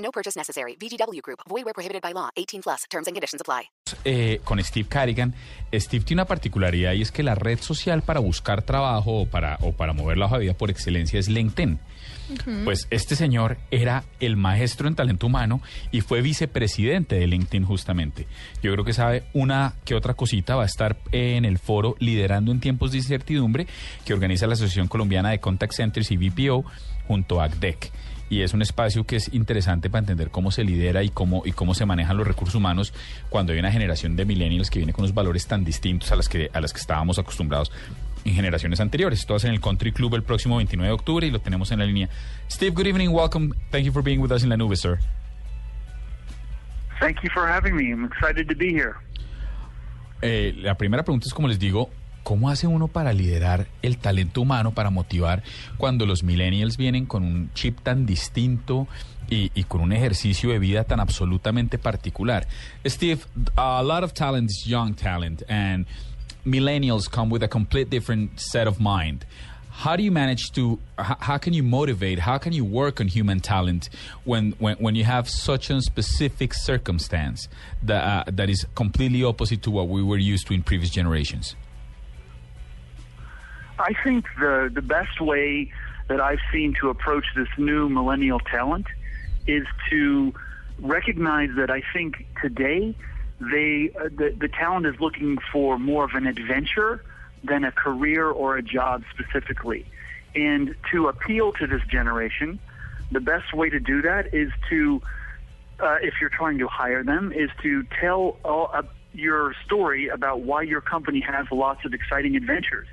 No purchase necessary. VGW Group. Void where prohibited by law. 18 plus. Terms and conditions apply. Eh, con Steve Carrigan, Steve tiene una particularidad y es que la red social para buscar trabajo o para, o para mover la hoja de vida por excelencia es LinkedIn. Pues este señor era el maestro en talento humano y fue vicepresidente de LinkedIn justamente. Yo creo que sabe una que otra cosita, va a estar en el foro Liderando en tiempos de incertidumbre que organiza la Asociación Colombiana de Contact Centers y BPO junto a ACDEC y es un espacio que es interesante para entender cómo se lidera y cómo, y cómo se manejan los recursos humanos cuando hay una generación de millennials que viene con unos valores tan distintos a las que, a las que estábamos acostumbrados en generaciones anteriores. Todas en el Country Club el próximo 29 de octubre y lo tenemos en la línea. Steve, good evening, welcome. Thank you for being with us in La Nube, sir. Thank you for having me. I'm excited to be here. Eh, la primera pregunta es, como les digo, ¿cómo hace uno para liderar el talento humano, para motivar cuando los millennials vienen con un chip tan distinto y, y con un ejercicio de vida tan absolutamente particular? Steve, a lot of talent is young talent and millennials come with a complete different set of mind. How do you manage to? How, can you motivate? How can you work on human talent when when, when you have such a specific circumstance that uh, that is completely opposite to what we were used to in previous generations? I think the the best way that I've seen to approach this new millennial talent is to recognize that I think today they uh, the, the talent is looking for more of an adventure than a career or a job specifically. And to appeal to this generation, the best way to do that is to, uh, if you're trying to hire them, is to tell all, uh, your story about why your company has lots of exciting adventures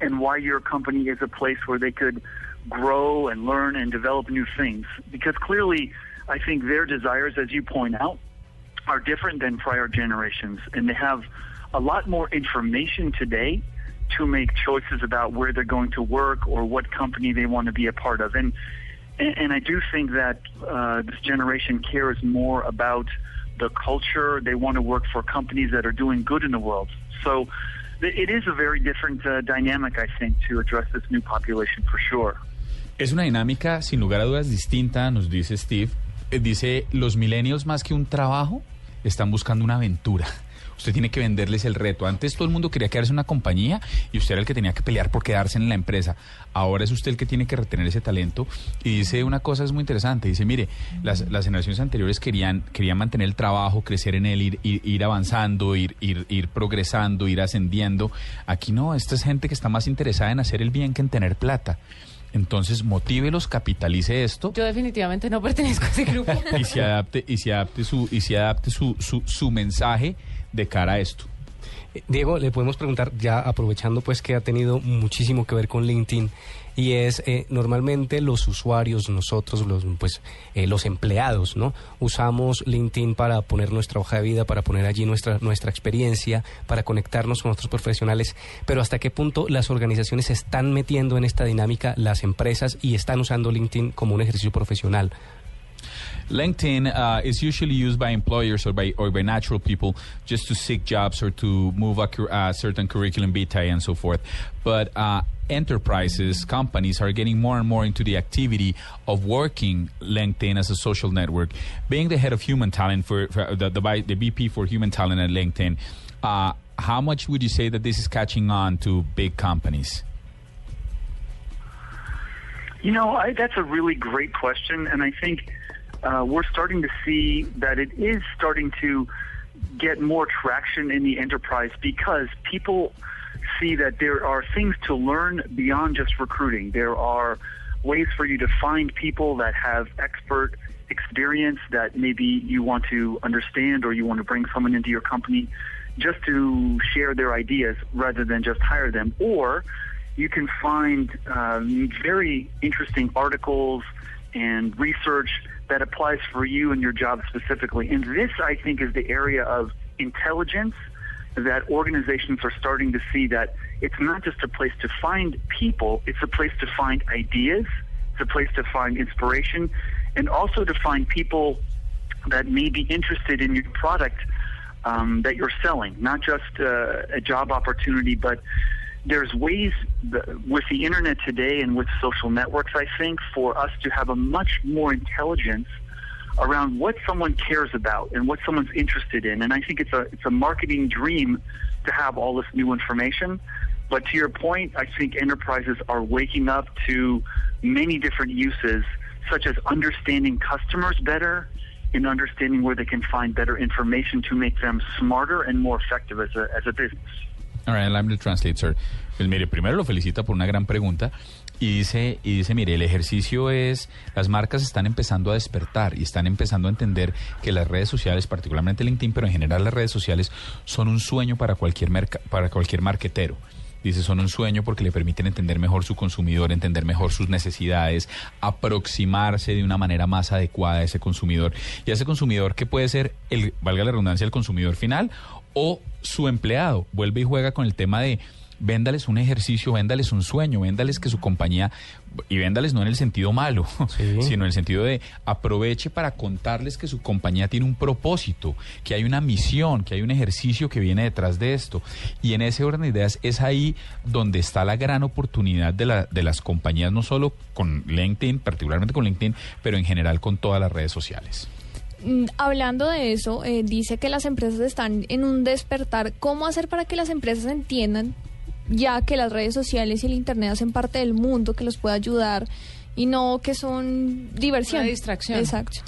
and why your company is a place where they could grow and learn and develop new things. Because clearly, I think their desires, as you point out, are different than prior generations, and they have a lot more information today to make choices about where they're going to work or what company they want to be a part of. And and, I do think that uh, this generation cares more about the culture. They want to work for companies that are doing good in the world. So Es una dinámica sin lugar a dudas distinta, nos dice Steve. Eh, dice, los milenios más que un trabajo están buscando una aventura. Usted tiene que venderles el reto. Antes todo el mundo quería quedarse en una compañía y usted era el que tenía que pelear por quedarse en la empresa. Ahora es usted el que tiene que retener ese talento. Y dice una cosa es muy interesante. Dice, mire, las, las generaciones anteriores querían, querían mantener el trabajo, crecer en él, ir, ir, ir avanzando, ir, ir, ir progresando, ir ascendiendo. Aquí no, esta es gente que está más interesada en hacer el bien que en tener plata. Entonces, motívelos, capitalice esto Yo definitivamente no pertenezco a ese grupo. y se adapte y se adapte su y se adapte su, su, su mensaje de cara a esto. Eh, Diego, le podemos preguntar, ya aprovechando pues que ha tenido muchísimo que ver con LinkedIn, y es eh, normalmente los usuarios, nosotros, los, pues, eh, los empleados, ¿no? Usamos LinkedIn para poner nuestra hoja de vida, para poner allí nuestra, nuestra experiencia, para conectarnos con otros profesionales, pero hasta qué punto las organizaciones están metiendo en esta dinámica, las empresas, y están usando LinkedIn como un ejercicio profesional. LinkedIn uh, is usually used by employers or by or by natural people just to seek jobs or to move a uh, certain curriculum vitae and so forth. But uh, enterprises, companies are getting more and more into the activity of working LinkedIn as a social network. Being the head of human talent for, for the, the the VP for human talent at LinkedIn, uh, how much would you say that this is catching on to big companies? You know, I, that's a really great question, and I think uh, we're starting to see that it is starting to get more traction in the enterprise because people see that there are things to learn beyond just recruiting. There are ways for you to find people that have expert experience that maybe you want to understand or you want to bring someone into your company just to share their ideas rather than just hire them. Or you can find um, very interesting articles and research that applies for you and your job specifically. And this, I think, is the area of intelligence that organizations are starting to see that it's not just a place to find people, it's a place to find ideas, it's a place to find inspiration, and also to find people that may be interested in your product um, that you're selling, not just uh, a job opportunity, but there's ways th- with the internet today and with social networks, I think, for us to have a much more intelligence around what someone cares about and what someone's interested in. And I think it's a it's a marketing dream to have all this new information. But to your point, I think enterprises are waking up to many different uses, such as understanding customers better and understanding where they can find better information to make them smarter and more effective as a, as a business. All right, to translate, sir. Pues mire, primero lo felicita por una gran pregunta y dice, y dice, mire, el ejercicio es, las marcas están empezando a despertar y están empezando a entender que las redes sociales, particularmente LinkedIn, pero en general las redes sociales, son un sueño para cualquier, merca- para cualquier marquetero. Dice, son un sueño porque le permiten entender mejor su consumidor, entender mejor sus necesidades, aproximarse de una manera más adecuada a ese consumidor. Y a ese consumidor que puede ser, el, valga la redundancia, el consumidor final o su empleado. Vuelve y juega con el tema de véndales un ejercicio, véndales un sueño, véndales que su compañía, y véndales no en el sentido malo, Sí. sino en el sentido de aproveche para contarles que su compañía tiene un propósito, que hay una misión, que hay un ejercicio que viene detrás de esto. Y en ese orden de ideas es ahí donde está la gran oportunidad de, la, de las compañías, no solo con LinkedIn, particularmente con LinkedIn, pero en general con todas las redes sociales. Mm, Hablando de eso, eh, dice que las empresas están en un despertar. ¿Cómo hacer para que las empresas entiendan ya que las redes sociales y el Internet hacen parte del mundo, que los puede ayudar y no que son diversión? Una distracción. Exacto.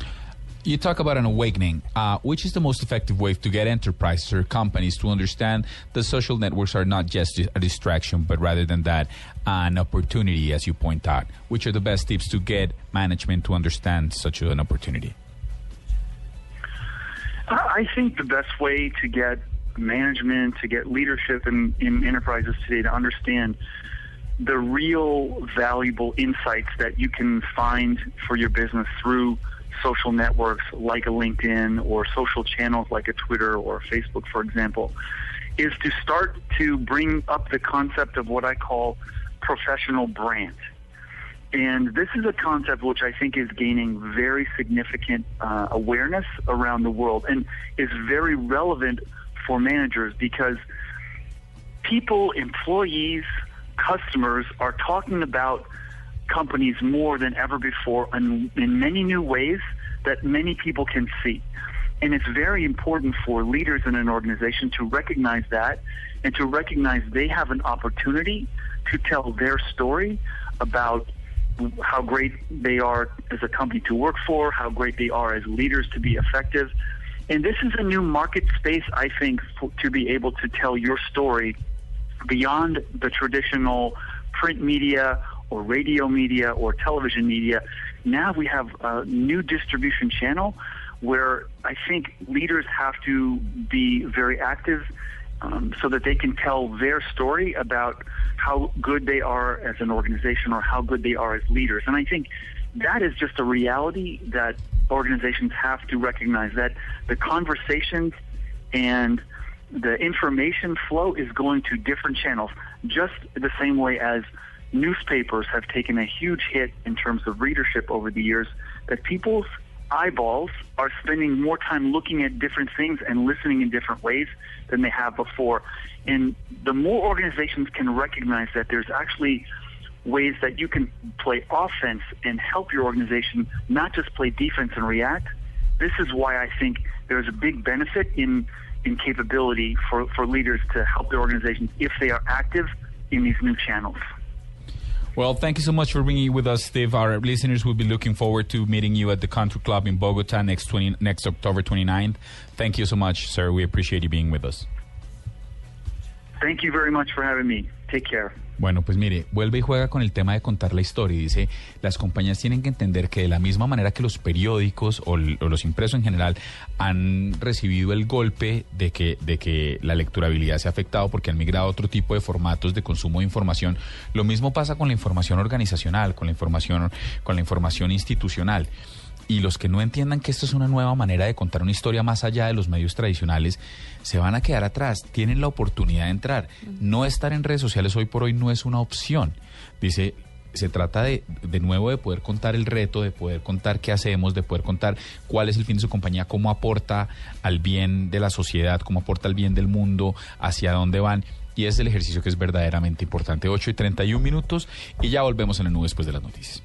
You talk about an awakening. Uh, which is the most effective way to get enterprises or companies to understand that social networks are not just a distraction, but rather than that, an opportunity, as you point out? Which are the best tips to get management to understand such an opportunity? I think the best way to get management, to get leadership in, in enterprises today to understand the real valuable insights that you can find for your business through social networks like a LinkedIn or social channels like a Twitter or Facebook, for example, is to start to bring up the concept of what I call professional brand. And this is a concept which I think is gaining very significant uh, awareness around the world and is very relevant for managers because people, employees, customers are talking about companies more than ever before in, in many new ways that many people can see. And it's very important for leaders in an organization to recognize that and to recognize they have an opportunity to tell their story about how great they are as a company to work for, how great they are as leaders to be effective. And this is a new market space, I think, for, to be able to tell your story beyond the traditional print media or radio media or television media. Now we have a new distribution channel where I think leaders have to be very active um, so that they can tell their story about how good they are as an organization or how good they are as leaders. And I think that is just a reality that organizations have to recognize that the conversations and the information flow is going to different channels, just the same way as newspapers have taken a huge hit in terms of readership over the years, that people's eyeballs are spending more time looking at different things and listening in different ways than they have before. And the more organizations can recognize that there's actually ways that you can play offense and help your organization not just play defense and react, this is why I think there's a big benefit in in capability for, for leaders to help their organizations if they are active in these new channels. Well, thank you so much for being with us, Steve. Our listeners will be looking forward to meeting you at the Country Club in Bogota next 20, next October 29th. Thank you so much, sir. We appreciate you being with us. Thank you very much for having me. Take care. Bueno, pues mire, vuelve y juega con el tema de contar la historia y dice, las compañías tienen que entender que de la misma manera que los periódicos o, los impresos en general han recibido el golpe de que, de que la lecturabilidad se ha afectado porque han migrado a otro tipo de formatos de consumo de información, lo mismo pasa con la información organizacional, con la información, con la información institucional. Y los que no entiendan que esto es una nueva manera de contar una historia más allá de los medios tradicionales, se van a quedar atrás. Tienen la oportunidad de entrar. No estar en redes sociales hoy por hoy no es una opción. Dice, se trata de, de nuevo de poder contar el reto, de poder contar qué hacemos, de poder contar cuál es el fin de su compañía, cómo aporta al bien de la sociedad, cómo aporta al bien del mundo, hacia dónde van. Y es el ejercicio que es verdaderamente importante. 8 y 31 minutos y ya volvemos en el nube después de las noticias.